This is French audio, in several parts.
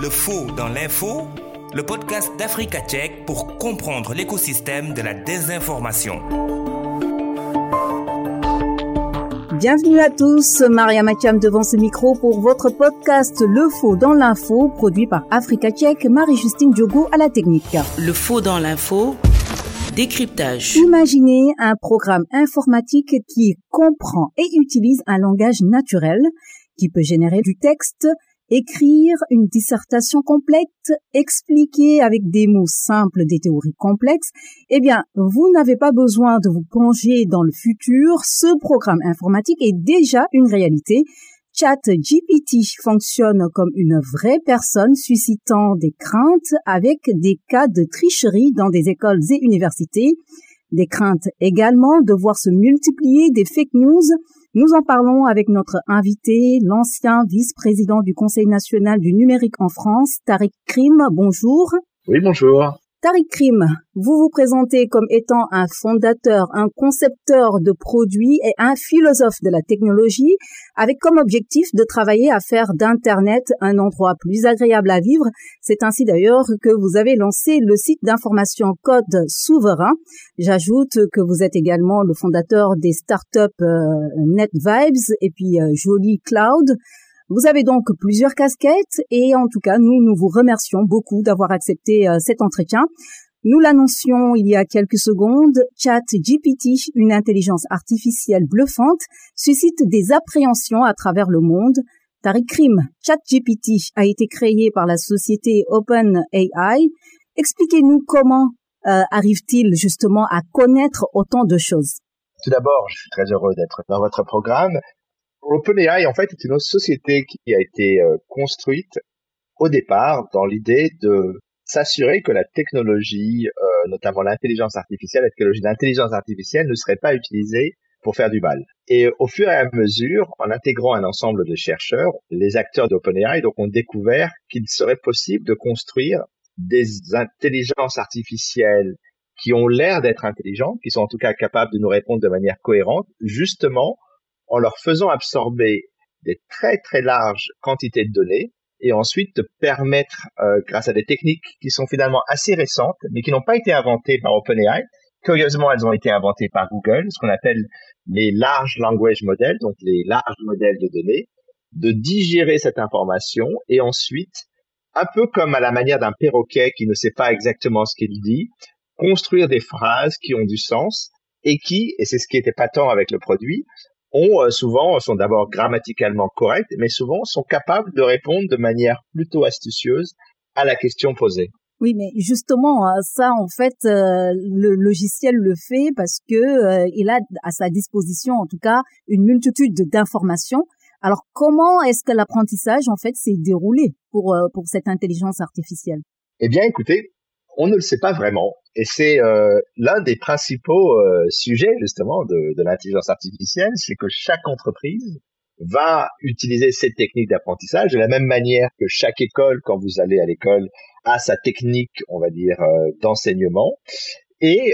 Le faux dans l'info, le podcast d'Africa Tchèque pour comprendre l'écosystème de la désinformation. Bienvenue à tous, Maria Matiam devant ce micro pour votre podcast Le Faux dans l'info, produit par Africa Tchèque, Marie-Justine Diogo à la technique. Le Faux dans l'info, décryptage. Imaginez un programme informatique qui comprend et utilise un langage naturel qui peut générer du texte, écrire une dissertation complète, expliquer avec des mots simples des théories complexes, eh bien, vous n'avez pas besoin de vous plonger dans le futur. Ce programme informatique est déjà une réalité. ChatGPT fonctionne comme une vraie personne suscitant des craintes avec des cas de tricherie dans des écoles et universités. Des craintes également de voir se multiplier des fake news nous en parlons avec notre invité, l'ancien vice-président du Conseil national du numérique en France, Tariq Krim. Bonjour. Oui, bonjour. Tariq Krim, vous vous présentez comme étant un fondateur, un concepteur de produits et un philosophe de la technologie, avec comme objectif de travailler à faire d'Internet un endroit plus agréable à vivre. C'est ainsi d'ailleurs que vous avez lancé le site d'information Code Souverain. J'ajoute que vous êtes également le fondateur des startups euh, NetVibes et puis euh, Jolie Cloud. Vous avez donc plusieurs casquettes et en tout cas, nous, nous vous remercions beaucoup d'avoir accepté euh, cet entretien. Nous l'annoncions il y a quelques secondes, ChatGPT, une intelligence artificielle bluffante, suscite des appréhensions à travers le monde. Tariq Krim, ChatGPT a été créé par la société OpenAI. Expliquez-nous comment euh, arrive-t-il justement à connaître autant de choses Tout d'abord, je suis très heureux d'être dans votre programme. OpenAI, en fait, est une société qui a été euh, construite au départ dans l'idée de s'assurer que la technologie, euh, notamment l'intelligence artificielle, la technologie d'intelligence artificielle ne serait pas utilisée pour faire du mal. Et au fur et à mesure, en intégrant un ensemble de chercheurs, les acteurs d'OpenAI donc ont découvert qu'il serait possible de construire des intelligences artificielles qui ont l'air d'être intelligentes, qui sont en tout cas capables de nous répondre de manière cohérente, justement en leur faisant absorber des très très larges quantités de données et ensuite de permettre, euh, grâce à des techniques qui sont finalement assez récentes, mais qui n'ont pas été inventées par OpenAI. Curieusement, elles ont été inventées par Google, ce qu'on appelle les large language models, donc les larges modèles de données, de digérer cette information et ensuite, un peu comme à la manière d'un perroquet qui ne sait pas exactement ce qu'il dit, construire des phrases qui ont du sens et qui, et c'est ce qui était patent avec le produit, ont euh, souvent sont d'abord grammaticalement corrects, mais souvent sont capables de répondre de manière plutôt astucieuse à la question posée. Oui, mais justement, hein, ça, en fait, euh, le logiciel le fait parce que euh, il a à sa disposition, en tout cas, une multitude d'informations. Alors, comment est-ce que l'apprentissage, en fait, s'est déroulé pour pour cette intelligence artificielle? Eh bien, écoutez, on ne le sait pas vraiment. Et c'est euh, l'un des principaux euh, sujets justement de, de l'intelligence artificielle, c'est que chaque entreprise va utiliser cette technique d'apprentissage de la même manière que chaque école, quand vous allez à l'école, a sa technique, on va dire, euh, d'enseignement. Et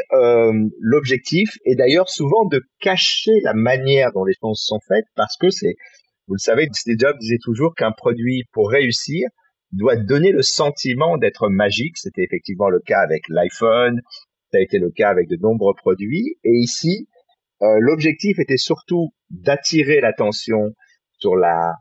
l'objectif est d'ailleurs souvent de cacher la manière dont les choses sont faites, parce que c'est, vous le savez, Steve Jobs disait toujours qu'un produit, pour réussir, doit donner le sentiment d'être magique. C'était effectivement le cas avec l'iPhone, ça a été le cas avec de nombreux produits. Et ici, euh, l'objectif était surtout d'attirer l'attention sur la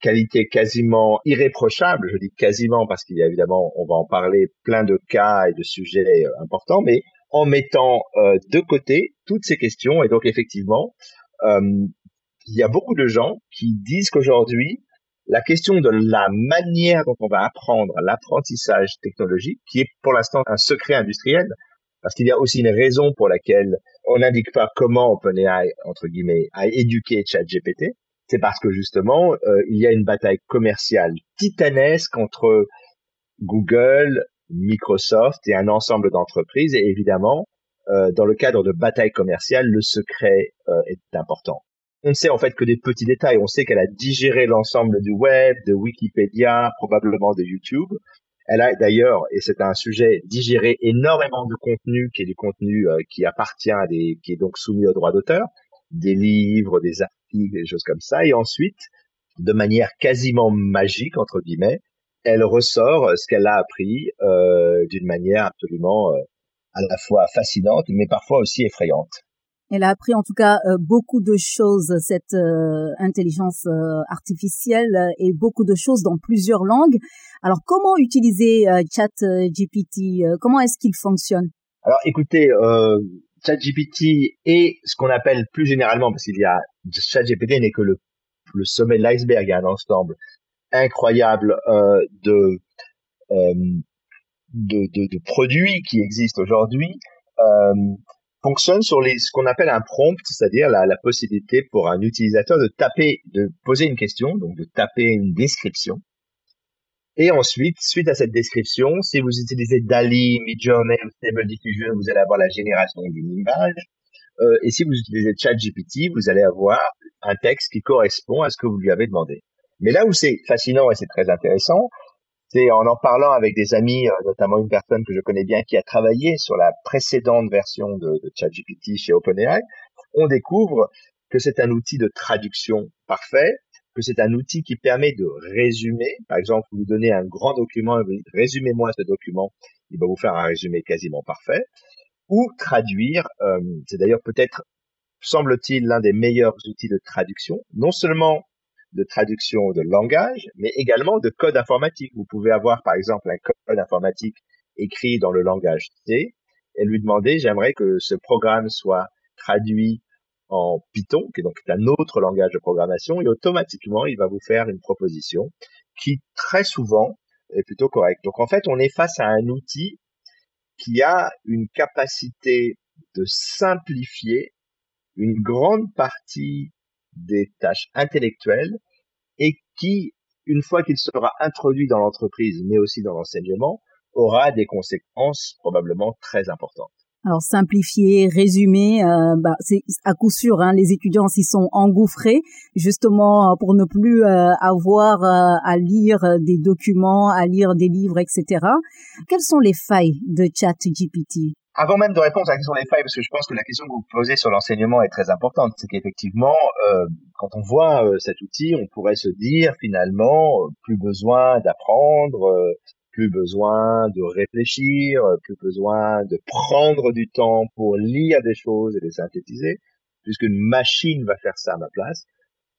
qualité quasiment irréprochable, je dis quasiment parce qu'il y a évidemment, on va en parler, plein de cas et de sujets euh, importants, mais en mettant euh, de côté toutes ces questions. Et donc effectivement, il y a beaucoup de gens qui disent qu'aujourd'hui, la question de la manière dont on va apprendre l'apprentissage technologique, qui est pour l'instant un secret industriel, parce qu'il y a aussi une raison pour laquelle on n'indique pas comment OpenAI, entre guillemets, a éduqué ChatGPT, c'est parce que justement, euh, il y a une bataille commerciale titanesque entre Google, Microsoft et un ensemble d'entreprises, et évidemment, euh, dans le cadre de bataille commerciale, le secret euh, est important on sait en fait que des petits détails. On sait qu'elle a digéré l'ensemble du web, de Wikipédia, probablement de YouTube. Elle a d'ailleurs, et c'est un sujet, digéré énormément de contenu qui est du contenu euh, qui appartient à des, qui est donc soumis au droit d'auteur, des livres, des articles, des choses comme ça. Et ensuite, de manière quasiment magique entre guillemets, elle ressort ce qu'elle a appris euh, d'une manière absolument euh, à la fois fascinante, mais parfois aussi effrayante. Elle a appris en tout cas euh, beaucoup de choses, cette euh, intelligence euh, artificielle, et beaucoup de choses dans plusieurs langues. Alors, comment utiliser ChatGPT Comment est-ce qu'il fonctionne? Alors, écoutez, ChatGPT est ce qu'on appelle plus généralement, parce qu'il y a ChatGPT n'est que le, le sommet de l'iceberg, il y a un ensemble incroyable de, de, de, de, produits qui existent aujourd'hui fonctionne sur les, ce qu'on appelle un prompt, c'est-à-dire la, la, possibilité pour un utilisateur de taper, de poser une question, donc de taper une description. Et ensuite, suite à cette description, si vous utilisez DALI, Midjourney ou Stable Diffusion, vous allez avoir la génération d'une image. Euh, et si vous utilisez ChatGPT, vous allez avoir un texte qui correspond à ce que vous lui avez demandé. Mais là où c'est fascinant et c'est très intéressant, c'est en en parlant avec des amis, euh, notamment une personne que je connais bien qui a travaillé sur la précédente version de, ChatGPT chez OpenAI, on découvre que c'est un outil de traduction parfait, que c'est un outil qui permet de résumer. Par exemple, vous donnez un grand document et vous dites résumez-moi ce document, il va vous faire un résumé quasiment parfait. Ou traduire, euh, c'est d'ailleurs peut-être, semble-t-il, l'un des meilleurs outils de traduction, non seulement de traduction de langage, mais également de code informatique. Vous pouvez avoir, par exemple, un code informatique écrit dans le langage C et lui demander, j'aimerais que ce programme soit traduit en Python, qui est donc un autre langage de programmation, et automatiquement, il va vous faire une proposition qui, très souvent, est plutôt correcte. Donc, en fait, on est face à un outil qui a une capacité de simplifier une grande partie des tâches intellectuelles et qui, une fois qu'il sera introduit dans l'entreprise, mais aussi dans l'enseignement, aura des conséquences probablement très importantes. Alors simplifier, résumer, euh, bah, c'est à coup sûr, hein, les étudiants s'y sont engouffrés justement pour ne plus euh, avoir euh, à lire des documents, à lire des livres, etc. Quelles sont les failles de ChatGPT? Avant même de répondre à la question des failles, parce que je pense que la question que vous posez sur l'enseignement est très importante, c'est qu'effectivement, euh, quand on voit euh, cet outil, on pourrait se dire finalement, euh, plus besoin d'apprendre, euh, plus besoin de réfléchir, plus besoin de prendre du temps pour lire des choses et les synthétiser, puisqu'une machine va faire ça à ma place.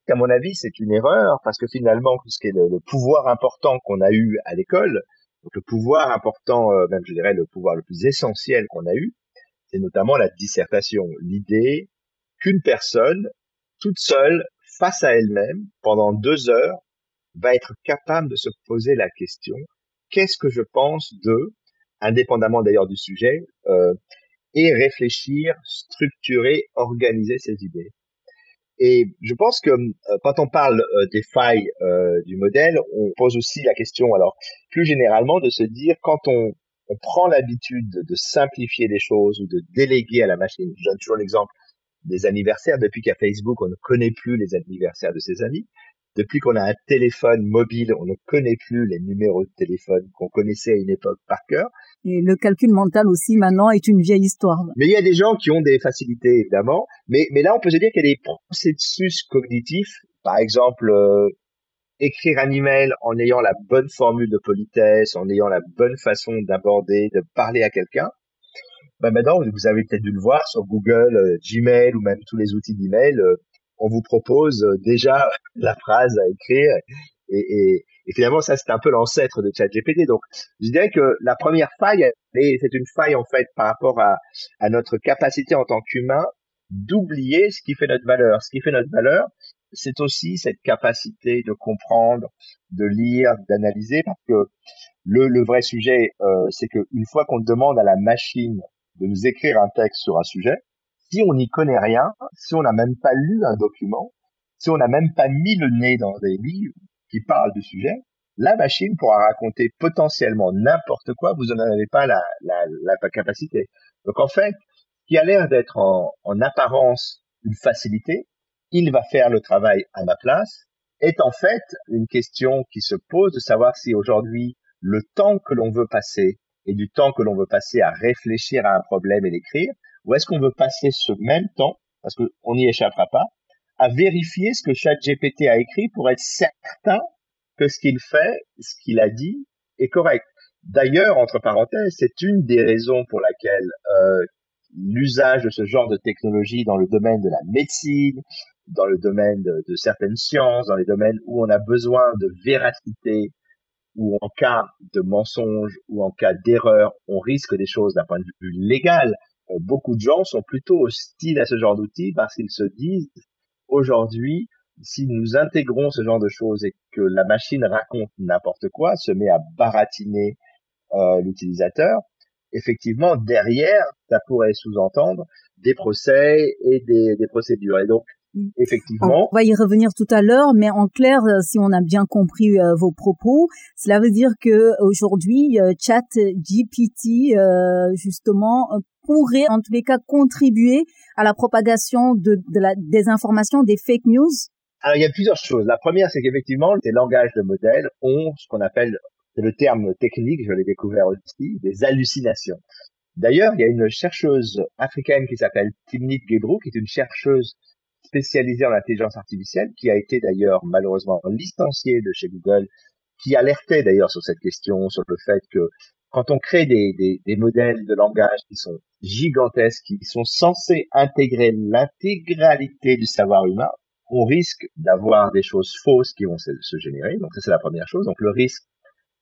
À mon avis, c'est une erreur, parce que finalement, ce qui est le pouvoir important qu'on a eu à l'école, donc le pouvoir important, euh, même je dirais le pouvoir le plus essentiel qu'on a eu, c'est notamment la dissertation. L'idée qu'une personne, toute seule, face à elle-même, pendant deux heures, va être capable de se poser la question qu'est-ce que je pense de, indépendamment d'ailleurs du sujet, euh, et réfléchir, structurer, organiser ses idées. Et je pense que euh, quand on parle euh, des failles euh, du modèle, on pose aussi la question, alors plus généralement, de se dire quand on, on prend l'habitude de simplifier les choses ou de déléguer à la machine, je donne toujours l'exemple des anniversaires, depuis qu'à Facebook, on ne connaît plus les anniversaires de ses amis, depuis qu'on a un téléphone mobile, on ne connaît plus les numéros de téléphone qu'on connaissait à une époque par cœur. Et le calcul mental aussi maintenant est une vieille histoire. Mais il y a des gens qui ont des facilités évidemment, mais mais là on peut se dire qu'il y a des processus cognitifs, par exemple euh, écrire un email en ayant la bonne formule de politesse, en ayant la bonne façon d'aborder, de parler à quelqu'un. Ben maintenant, vous avez peut-être dû le voir sur Google, euh, Gmail ou même tous les outils d'email. Euh, on vous propose euh, déjà la phrase à écrire. Et, et, et finalement, ça, c'est un peu l'ancêtre de ChatGPT. Donc, je dirais que la première faille, c'est une faille, en fait, par rapport à, à notre capacité en tant qu'humain d'oublier ce qui fait notre valeur. Ce qui fait notre valeur, c'est aussi cette capacité de comprendre, de lire, d'analyser, parce que le, le vrai sujet, euh, c'est qu'une fois qu'on demande à la machine de nous écrire un texte sur un sujet, si on n'y connaît rien, si on n'a même pas lu un document, si on n'a même pas mis le nez dans des livres qui parlent du sujet, la machine pourra raconter potentiellement n'importe quoi, vous n'en avez pas la, capacité. Donc en fait, qui a l'air d'être en, en apparence une facilité, il va faire le travail à ma place, est en fait une question qui se pose de savoir si aujourd'hui le temps que l'on veut passer et du temps que l'on veut passer à réfléchir à un problème et l'écrire, ou est-ce qu'on veut passer ce même temps, parce qu'on n'y échappera pas, à vérifier ce que chaque GPT a écrit pour être certain que ce qu'il fait, ce qu'il a dit, est correct. D'ailleurs, entre parenthèses, c'est une des raisons pour laquelle euh, l'usage de ce genre de technologie dans le domaine de la médecine, dans le domaine de, de, certaines sciences, dans les domaines où on a besoin de véracité, ou en cas de mensonge, ou en cas d'erreur, on risque des choses d'un point de vue légal. Euh, beaucoup de gens sont plutôt hostiles à ce genre d'outils parce qu'ils se disent aujourd'hui, si nous intégrons ce genre de choses et que la machine raconte n'importe quoi, se met à baratiner euh, l'utilisateur, effectivement, derrière, ça pourrait sous-entendre des procès et des, des procédures. Et donc. Effectivement. On va y revenir tout à l'heure, mais en clair, euh, si on a bien compris euh, vos propos, cela veut dire que aujourd'hui, euh, Chat GPT justement pourrait en tous les cas contribuer à la propagation de, de la désinformation, des fake news. Alors il y a plusieurs choses. La première, c'est qu'effectivement, les langages de modèles ont ce qu'on appelle, c'est le terme technique, je l'ai découvert aussi, des hallucinations. D'ailleurs, il y a une chercheuse africaine qui s'appelle Timnit Gebru, qui est une chercheuse spécialisé en intelligence artificielle, qui a été d'ailleurs malheureusement licencié de chez Google, qui alertait d'ailleurs sur cette question, sur le fait que quand on crée des, des, des modèles de langage qui sont gigantesques, qui sont censés intégrer l'intégralité du savoir humain, on risque d'avoir des choses fausses qui vont se, se générer. Donc ça c'est la première chose. Donc le risque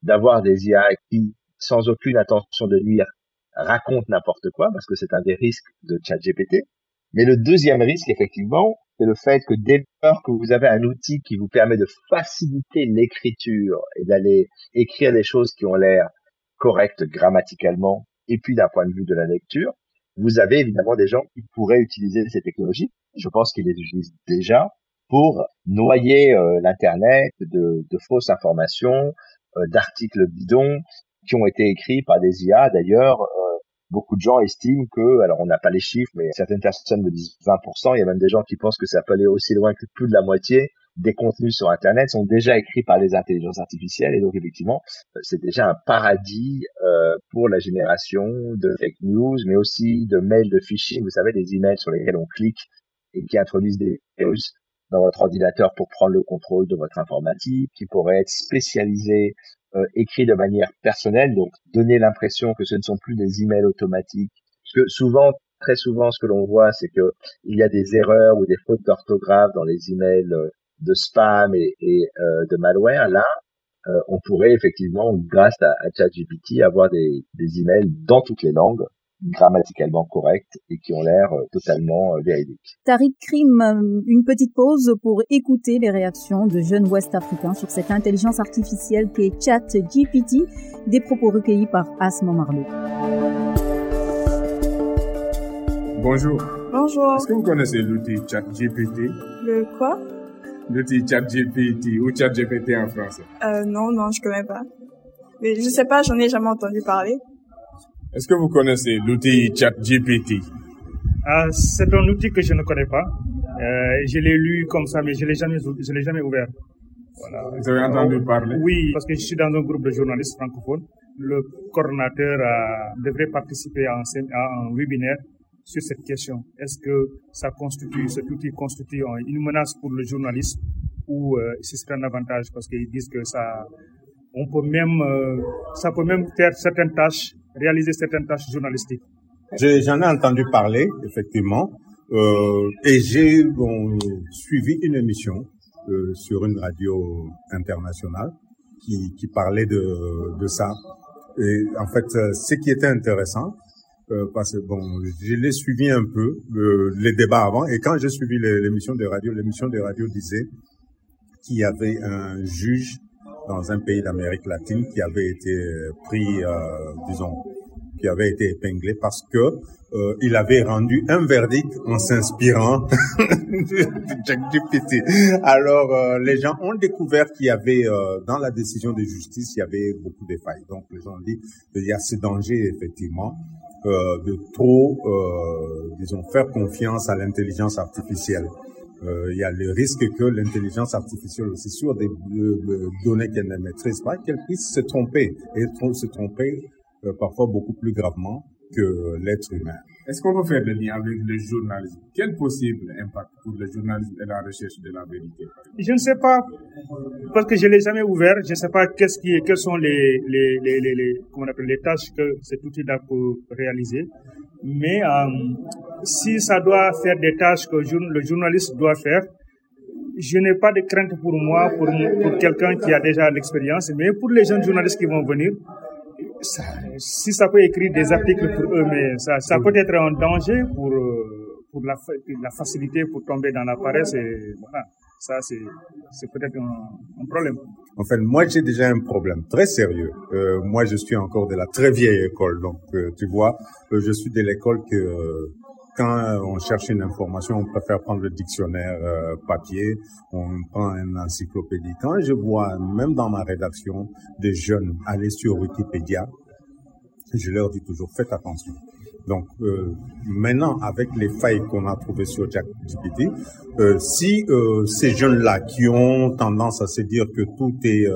d'avoir des IA qui, sans aucune intention de nuire, racontent n'importe quoi, parce que c'est un des risques de ChatGPT. Mais le deuxième risque, effectivement, c'est le fait que dès lors que vous avez un outil qui vous permet de faciliter l'écriture et d'aller écrire des choses qui ont l'air correctes grammaticalement et puis d'un point de vue de la lecture, vous avez évidemment des gens qui pourraient utiliser ces technologies. Je pense qu'ils les utilisent déjà pour noyer euh, l'internet de, fausses informations, euh, d'articles bidons qui ont été écrits par des IA d'ailleurs euh, beaucoup de gens estiment que, alors on n'a pas les chiffres, mais certaines personnes me disent 20%, il y a même des gens qui pensent que ça peut aller aussi loin que plus de la moitié des contenus sur Internet sont déjà écrits par les intelligences artificielles. Et donc effectivement c'est déjà un paradis euh, pour la génération de fake news, mais aussi de mails de phishing, vous savez, des emails sur lesquels on clique et qui introduisent des virus dans votre ordinateur pour prendre le contrôle de votre informatique, qui pourraient être spécialisés euh, écrit de manière personnelle, donc donner l'impression que ce ne sont plus des emails automatiques. Parce que souvent, très souvent, ce que l'on voit, c'est que il y a des erreurs ou des fautes d'orthographe dans les emails euh, de spam et, euh, de malware. Là, on pourrait effectivement, grâce à, à ChatGPT, avoir des emails dans toutes les langues grammaticalement correctes et qui ont l'air euh, totalement euh, véridiques. Tariq Krim, euh, une petite pause pour écouter les réactions de jeunes Ouest-Africains sur cette intelligence artificielle qui est Chat GPT, des propos recueillis par Asma Marlou. Bonjour. Bonjour. Est-ce que vous connaissez l'outil Chat GPT Le quoi? L'outil Chat GPT ou Chat GPT en français? Euh, Non, non, je connais pas. Mais je sais pas, j'en ai jamais entendu parler. Est-ce que vous connaissez l'outil ChatGPT? Ah, C'est un outil que je ne connais pas. Euh, je l'ai lu comme ça, mais je l'ai jamais, je l'ai jamais ouvert. Voilà. Vous avez entendu parler? Oui, parce que je suis dans un groupe de journalistes francophones. Le coordonnateur devrait participer à un, à un webinaire sur cette question. Est-ce que ça constitue, cet outil constitue une menace pour le journaliste ou euh, ce serait un avantage parce qu'ils disent que ça, on peut même, euh, ça peut même faire certaines tâches réaliser certaines tâches journalistiques. J'en ai entendu parler, effectivement, euh, et j'ai bon, suivi une émission euh, sur une radio internationale qui, qui parlait de, de ça. Et en fait, euh, ce qui était intéressant, euh, parce que bon, je l'ai suivi un peu euh, les débats avant, et quand j'ai suivi l'émission de radio, l'émission de radio disait qu'il y avait un juge dans un pays d'Amérique latine qui avait été pris, euh, disons, qui avait été épinglé parce que euh, il avait rendu un verdict en s'inspirant de ChatGPT. Alors euh, les gens ont découvert qu'il y avait euh, dans la décision de justice il y avait beaucoup de failles. Donc les gens ont dit qu'il y a ce danger effectivement euh, de trop, disons, faire confiance à l'intelligence artificielle euh, il y a le risque que l'intelligence artificielle aussi sur des données qu'elle ne maîtrise pas, qu'elle puisse se tromper et se tromper euh, parfois beaucoup plus gravement que l'être humain. Est-ce qu'on peut faire le lien avec le journalisme? Quel possible impact pour le journalisme et la recherche de la vérité Je ne sais pas, parce que je l'ai jamais ouvert. Je ne sais pas qu'est-ce qui, quelles sont les, les, les, les, comment on appelle, les tâches que cet outil-là peut réaliser. Mais euh, si ça doit faire des tâches que le journaliste doit faire, je n'ai pas de crainte pour moi, pour, pour quelqu'un qui a déjà l'expérience, mais pour les jeunes journalistes qui vont venir, ça, si ça peut écrire des articles pour eux, mais ça, ça peut être un danger pour, euh, pour la, la facilité pour tomber dans la paresse et voilà. Ça, c'est, c'est peut-être un, un, problème. En fait, moi, j'ai déjà un problème très sérieux. Euh, moi, je suis encore de la très vieille école. Donc, euh, tu vois, euh, je suis de l'école que euh, quand on cherche une information, on préfère prendre le dictionnaire euh, papier, on prend une encyclopédie. Quand je vois, même dans ma rédaction, des jeunes aller sur Wikipédia, je leur dis toujours, faites attention. Donc euh, maintenant, avec les failles qu'on a trouvées sur ChatGPT, euh, si euh, ces jeunes-là qui ont tendance à se dire que tout est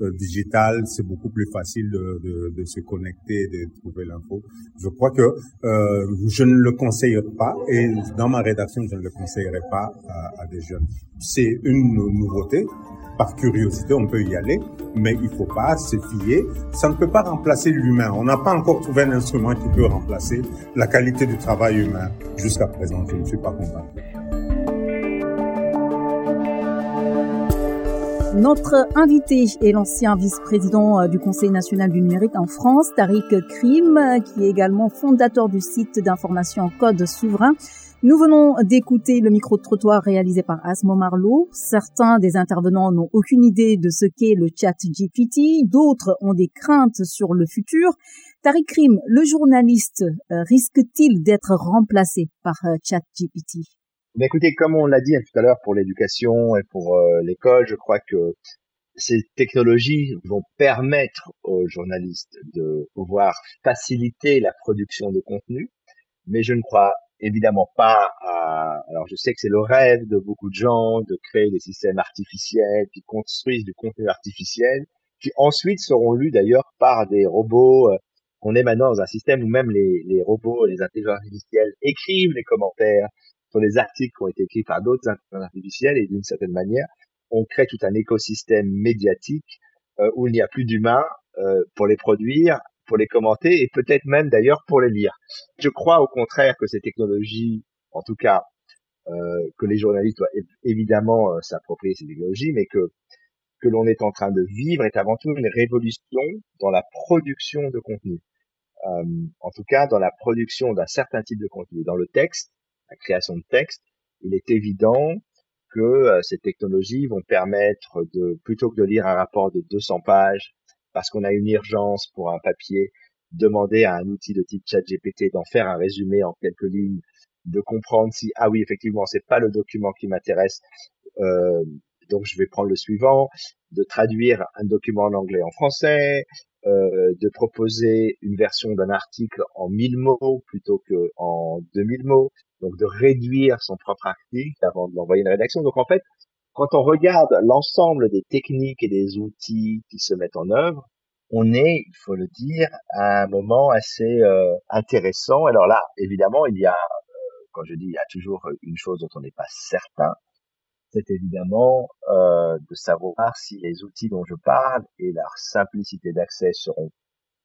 euh, digital, c'est beaucoup plus facile de, de, de, se connecter, de trouver l'info. Je crois que euh, je ne le conseille pas et dans ma rédaction, je ne le conseillerais pas à, à des jeunes. C'est une nouveauté. Par curiosité, on peut y aller, mais il faut pas se fier. Ça ne peut pas remplacer l'humain. On n'a pas encore trouvé un instrument qui peut remplacer la qualité du travail humain. Jusqu'à présent, je ne suis pas convaincu. Notre invité est l'ancien vice-président euh, du Conseil national du numérique en France, Tariq Krim, qui est également fondateur du site d'information Code Souverain. Nous venons d'écouter le micro-trottoir réalisé par Asmo Marlowe. Certains des intervenants n'ont aucune idée de ce qu'est le chat GPT, d'autres ont des craintes sur le futur. Tariq Krim, le journaliste, euh, risque-t-il d'être remplacé par euh, chat GPT mais écoutez, comme on l'a dit tout à l'heure pour l'éducation et pour euh, l'école, je crois que ces technologies vont permettre aux journalistes de pouvoir faciliter la production de contenu, mais je ne crois évidemment pas à... Alors je sais que c'est le rêve de beaucoup de gens de créer des systèmes artificiels qui construisent du contenu artificiel, qui ensuite seront lus d'ailleurs par des robots. Euh, on est maintenant dans un système où même les, les robots, les intelligences artificielles écrivent les commentaires, sur les articles qui ont été écrits par d'autres intelligences artificielles et d'une certaine manière, on crée tout un écosystème médiatique euh, où il n'y a plus d'humains euh, pour les produire, pour les commenter et peut-être même d'ailleurs pour les lire. Je crois au contraire que ces technologies, en tout cas, euh, que les journalistes doivent évidemment s'approprier ces technologies, mais que que l'on est en train de vivre est avant tout une révolution dans la production de contenu. En tout cas, dans la production d'un certain type de contenu, dans le texte, la création de texte, il est évident que euh, ces technologies vont permettre de, plutôt que de lire un rapport de 200 pages, parce qu'on a une urgence pour un papier, demander à un outil de type ChatGPT d'en faire un résumé en quelques lignes, de comprendre si ah oui effectivement c'est pas le document qui m'intéresse, euh, donc je vais prendre le suivant, de traduire un document en anglais en français, euh, de proposer une version d'un article en 1000 mots plutôt que en 2000 mots, donc de réduire son propre article avant de l'envoyer à une rédaction. Donc en fait, quand on regarde l'ensemble des techniques et des outils qui se mettent en œuvre, on est, il faut le dire, à un moment assez euh, intéressant. Alors là, évidemment, il y a, euh, quand je dis, il y a toujours une chose dont on n'est pas certain, c'est évidemment euh, de savoir si les outils dont je parle et leur simplicité d'accès seront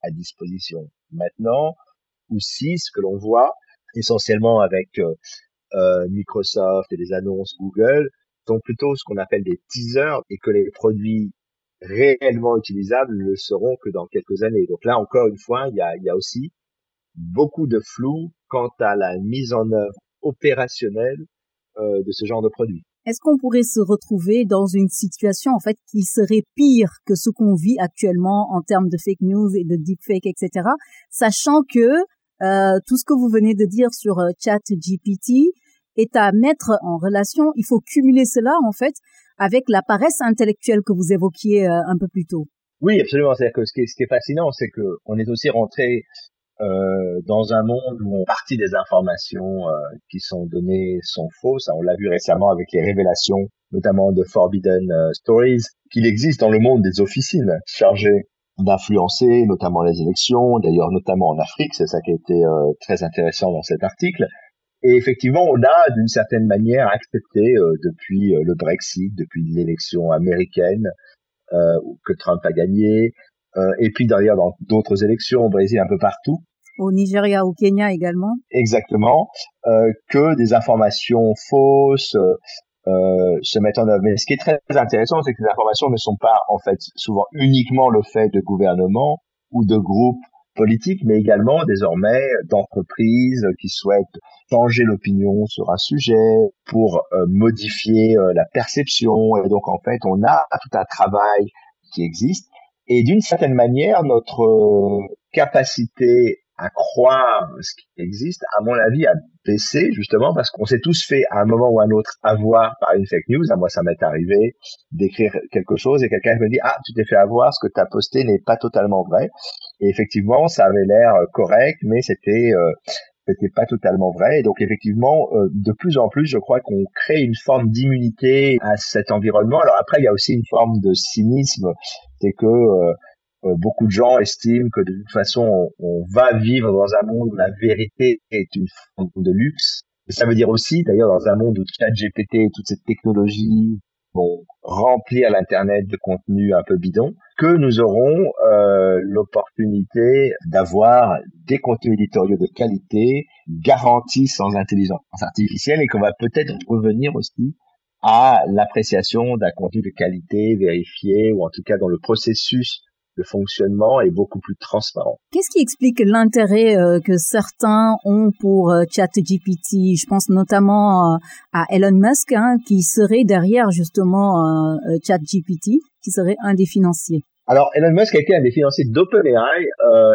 à disposition maintenant, ou si ce que l'on voit essentiellement avec euh, euh, Microsoft et les annonces Google sont plutôt ce qu'on appelle des teasers et que les produits réellement utilisables ne le seront que dans quelques années. Donc là, encore une fois, il y a, y a aussi beaucoup de flou quant à la mise en œuvre opérationnelle euh, de ce genre de produit. Est-ce qu'on pourrait se retrouver dans une situation en fait qui serait pire que ce qu'on vit actuellement en termes de fake news et de deepfake, etc., sachant que euh, tout ce que vous venez de dire sur euh, Chat GPT est à mettre en relation. Il faut cumuler cela en fait avec la paresse intellectuelle que vous évoquiez euh, un peu plus tôt. Oui, absolument. C'est-à-dire que ce qui est, fascinant, c'est que on est aussi rentré euh, dans un monde où on partie des informations qui sont données sont fausses. On l'a vu récemment avec les révélations, notamment de Forbidden Stories, qu'il existe dans le monde des officines chargées d'influencer notamment les élections, d'ailleurs notamment en Afrique, c'est ça qui a été euh, très intéressant dans cet article. Et effectivement, on a d'une certaine manière accepté euh, depuis euh, le Brexit, depuis l'élection américaine que Trump a gagné, et puis d'ailleurs dans d'autres élections au Brésil, un peu partout. Au Nigeria, au Kenya également. Exactement, que des informations fausses, euh, se mettre en œuvre. Mais ce qui est très intéressant, c'est que les informations ne sont pas en fait souvent uniquement le fait de gouvernements ou de groupes politiques, mais également désormais d'entreprises qui souhaitent changer l'opinion sur un sujet pour euh, modifier euh, la perception. Et donc en fait, on a tout un travail qui existe. Et d'une certaine manière, notre capacité à croire ce qui existe, à mon avis, a baissé justement parce qu'on s'est tous fait à un moment ou à un autre avoir par une fake news. À moi, ça m'est arrivé d'écrire quelque chose et quelqu'un me dit ah tu t'es fait avoir, ce que tu as posté n'est pas totalement vrai. Et effectivement, ça avait l'air correct, mais c'était euh, c'était pas totalement vrai. Et donc effectivement, euh, de plus en plus, je crois qu'on crée une forme d'immunité à cet environnement. Alors après, il y a aussi une forme de cynisme, c'est que euh, euh, beaucoup de gens estiment que de toute façon, on, va vivre dans un monde où la vérité est une forme de luxe. Et ça veut dire aussi, d'ailleurs, dans un monde où ChatGPT et toute cette technologie vont remplir l'internet de contenu un peu bidon, que nous aurons euh, l'opportunité d'avoir des contenus éditoriaux de qualité garantis sans intelligence artificielle et qu'on va peut-être revenir aussi à l'appréciation d'un contenu de qualité vérifié ou en tout cas dans le processus le fonctionnement est beaucoup plus transparent. Qu'est-ce qui explique l'intérêt euh, que certains ont pour euh, ChatGPT? Je pense notamment euh, à Elon Musk, hein, qui serait derrière justement ChatGPT, qui serait un des financiers. Alors Elon Musk a été un des financiers d'OpenAI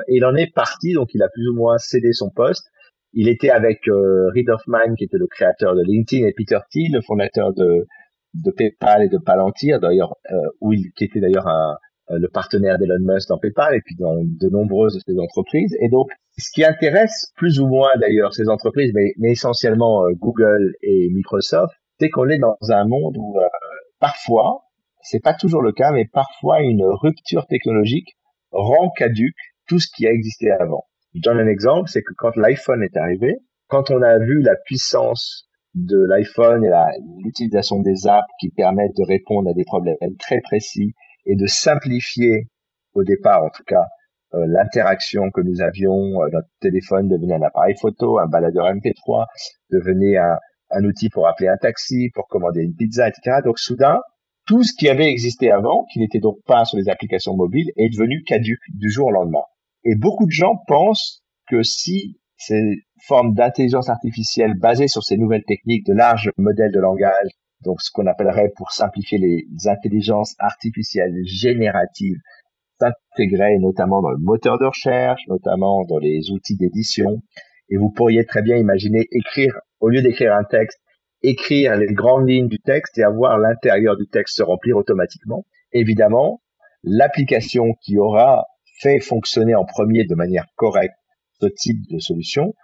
et il en est parti, donc il a plus ou moins cédé son poste. Il était avec Reid Hoffman, qui était le créateur de LinkedIn, et Peter Thiel, le fondateur de, de PayPal et de Palantir, d'ailleurs, où il, qui était d'ailleurs un, le partenaire d'Elon Musk dans PayPal et puis dans de nombreuses de entreprises. Et donc, ce qui intéresse plus ou moins d'ailleurs ces entreprises, mais, mais essentiellement euh, Google et Microsoft, c'est qu'on est dans un monde où euh, parfois, c'est pas toujours le cas, mais parfois une rupture technologique rend caduque tout ce qui a existé avant. Je donne un exemple, c'est que quand l'iPhone est arrivé, quand on a vu la puissance de l'iPhone et l'utilisation des apps qui permettent de répondre à des problèmes très précis et de simplifier au départ en tout cas euh, l'interaction que nous avions. Euh, notre téléphone devenait un appareil photo, un baladeur MP3, devenait un, un outil pour appeler un taxi, pour commander une pizza, etc. Donc soudain, tout ce qui avait existé avant, qui n'était donc pas sur les applications mobiles, est devenu caduque du jour au lendemain. Et beaucoup de gens pensent que si ces formes d'intelligence artificielle basées sur ces nouvelles techniques de larges modèles de langage donc ce qu'on appellerait pour simplifier les intelligences artificielles génératives, s'intégrer notamment dans le moteur de recherche, notamment dans les outils d'édition. Et vous pourriez très bien imaginer écrire, au lieu d'écrire un texte, écrire les grandes lignes du texte et avoir l'intérieur du texte se remplir automatiquement. Évidemment, l'application qui aura fait fonctionner en premier de manière correcte ce type de solution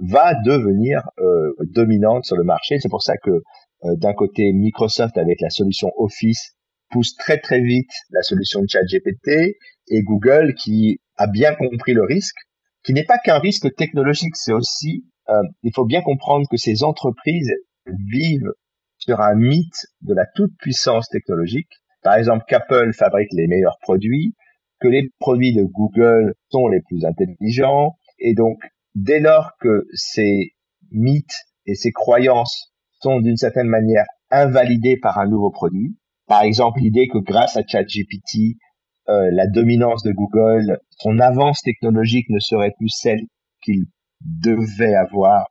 va devenir euh, dominante sur le marché. C'est pour ça que d'un côté, Microsoft avec la solution Office pousse très très vite la solution de ChatGPT et Google qui a bien compris le risque, qui n'est pas qu'un risque technologique, c'est aussi, euh, il faut bien comprendre que ces entreprises vivent sur un mythe de la toute-puissance technologique. Par exemple, qu'Apple fabrique les meilleurs produits, que les produits de Google sont les plus intelligents, et donc dès lors que ces mythes et ces croyances sont d'une certaine manière invalidés par un nouveau produit. Par exemple, l'idée que grâce à ChatGPT, euh, la dominance de Google, son avance technologique ne serait plus celle qu'ils devaient avoir,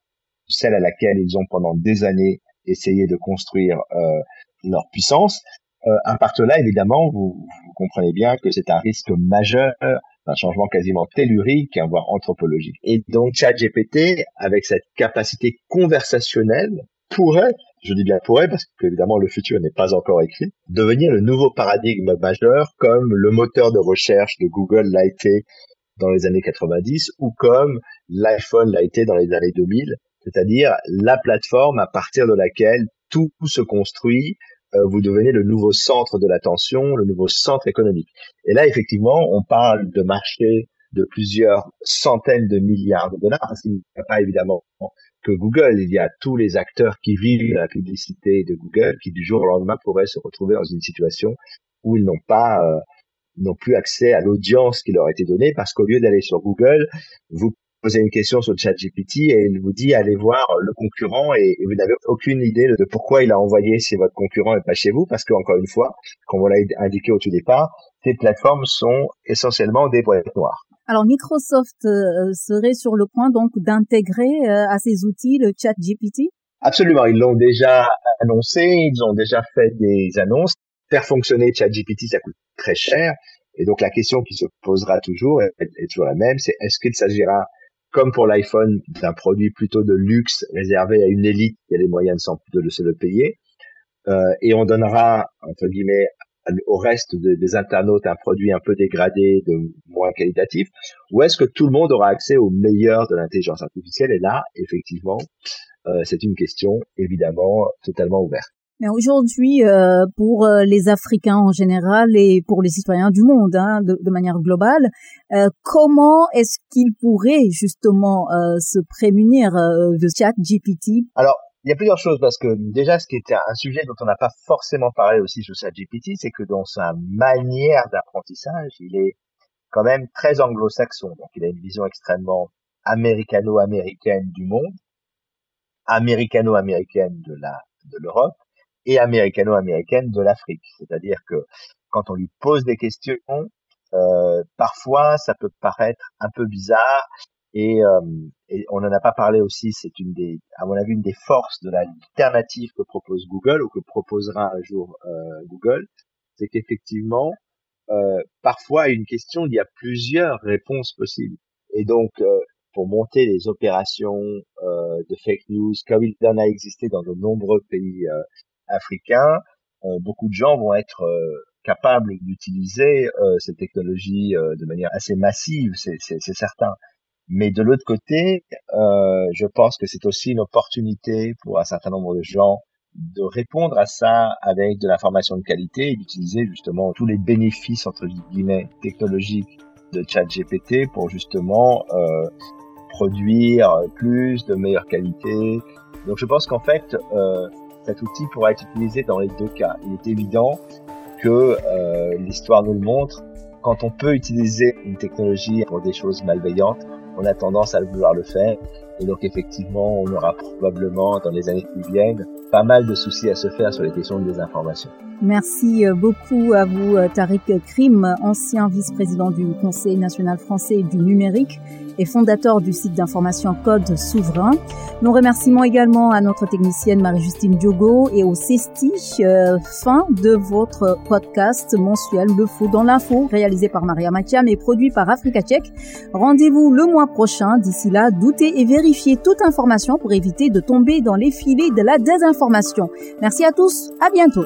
celle à laquelle ils ont pendant des années essayé de construire euh, leur puissance. Euh, de là, évidemment, vous, vous comprenez bien que c'est un risque majeur, un changement quasiment tellurique, voire anthropologique. Et donc ChatGPT, avec cette capacité conversationnelle, pourrait, je dis bien pourrait parce que évidemment le futur n'est pas encore écrit, devenir le nouveau paradigme majeur comme le moteur de recherche de Google l'a été dans les années 90 ou comme l'iPhone l'a été dans les années 2000, c'est-à-dire la plateforme à partir de laquelle tout se construit euh, vous devenez le nouveau centre de l'attention, le nouveau centre économique. Et là, effectivement, on parle de marchés de plusieurs centaines de milliards de dollars. Il n'y a pas évidemment que Google, il y a tous les acteurs qui vivent la publicité de Google qui du jour au lendemain pourraient se retrouver dans une situation où ils n'ont pas euh, n'ont plus accès à l'audience qui leur a été donnée parce qu'au lieu d'aller sur Google, vous posez une question sur ChatGPT et il vous dit allez voir le concurrent et, vous n'avez aucune idée de pourquoi il a envoyé chez votre concurrent et pas chez vous parce qu'encore une fois, comme on l'a indiqué au tout départ, ces plateformes sont essentiellement des boîtes noires. Alors Microsoft euh, serait sur le point donc d'intégrer euh, à ces outils le ChatGPT Absolument, ils l'ont déjà annoncé, ils ont déjà fait des annonces. Faire fonctionner ChatGPT, ça coûte très cher. Et donc la question qui se posera toujours est, est toujours la même, c'est est-ce qu'il s'agira, comme pour l'iPhone, d'un produit plutôt de luxe réservé à une élite qui a les moyens de, de se le payer, euh, et on donnera entre guillemets au reste des internautes un produit un peu dégradé, de moins qualitatif, ou est-ce que tout le monde aura accès au meilleur de l'intelligence artificielle? Et là, effectivement, euh, c'est une question évidemment totalement ouverte. Mais aujourd'hui, euh, pour euh, les Africains en général et pour les citoyens du monde, hein, de, de, manière globale, euh, comment est-ce qu'ils pourraient justement se prémunir de chat GPT Alors, il y a plusieurs choses parce que déjà, ce qui était un sujet dont on n'a pas forcément parlé aussi sur ChatGPT, c'est que dans sa manière d'apprentissage, il est quand même très anglo-saxon. Donc, il a une vision extrêmement américano-américaine du monde, américano-américaine de la de l'Europe et américano-américaine de l'Afrique. C'est-à-dire que quand on lui pose des questions, euh, parfois ça peut paraître un peu bizarre et, euh, et, on n'en a pas parlé aussi. C'est une des, à mon avis, une des forces de l'alternative que propose Google ou que proposera un jour euh, Google, c'est qu'effectivement, euh, parfois une question, il y a plusieurs réponses possibles. Et donc, euh, pour monter les opérations euh, de fake news, comme il en a existé dans de nombreux pays euh, africains, beaucoup de gens vont être capables d'utiliser ces technologies de manière assez massive, c'est certain. Mais de l'autre côté, je pense que c'est aussi une opportunité pour un certain nombre de gens de répondre à ça avec de l'information de qualité et d'utiliser justement tous les bénéfices entre guillemets technologiques de ChatGPT pour justement euh, produire plus de meilleure qualité. Donc je pense qu'en fait, euh, cet outil pourra être utilisé dans les deux cas. Il est évident que euh, l'histoire nous le montre. Quand on peut utiliser une technologie pour des choses malveillantes, on a tendance à vouloir le faire. Et donc effectivement, on aura probablement dans les années qui viennent pas mal de soucis à se faire sur les questions de désinformation. Merci euh, beaucoup à vous, euh, Tariq Krim, ancien vice-président du Conseil national français du numérique et fondateur du site d'information Code Souverain. Nos remerciements également à notre technicienne Marie-Justine Diogo et au CESTI, euh, fin de votre podcast mensuel Le Faux dans l'info, réalisé par Maria Matiam et produit par Africa Tchèque. Rendez-vous le mois prochain. D'ici là, doutez et vérifiez toute information pour éviter de tomber dans les filets de la désinformation. Merci à tous. À bientôt.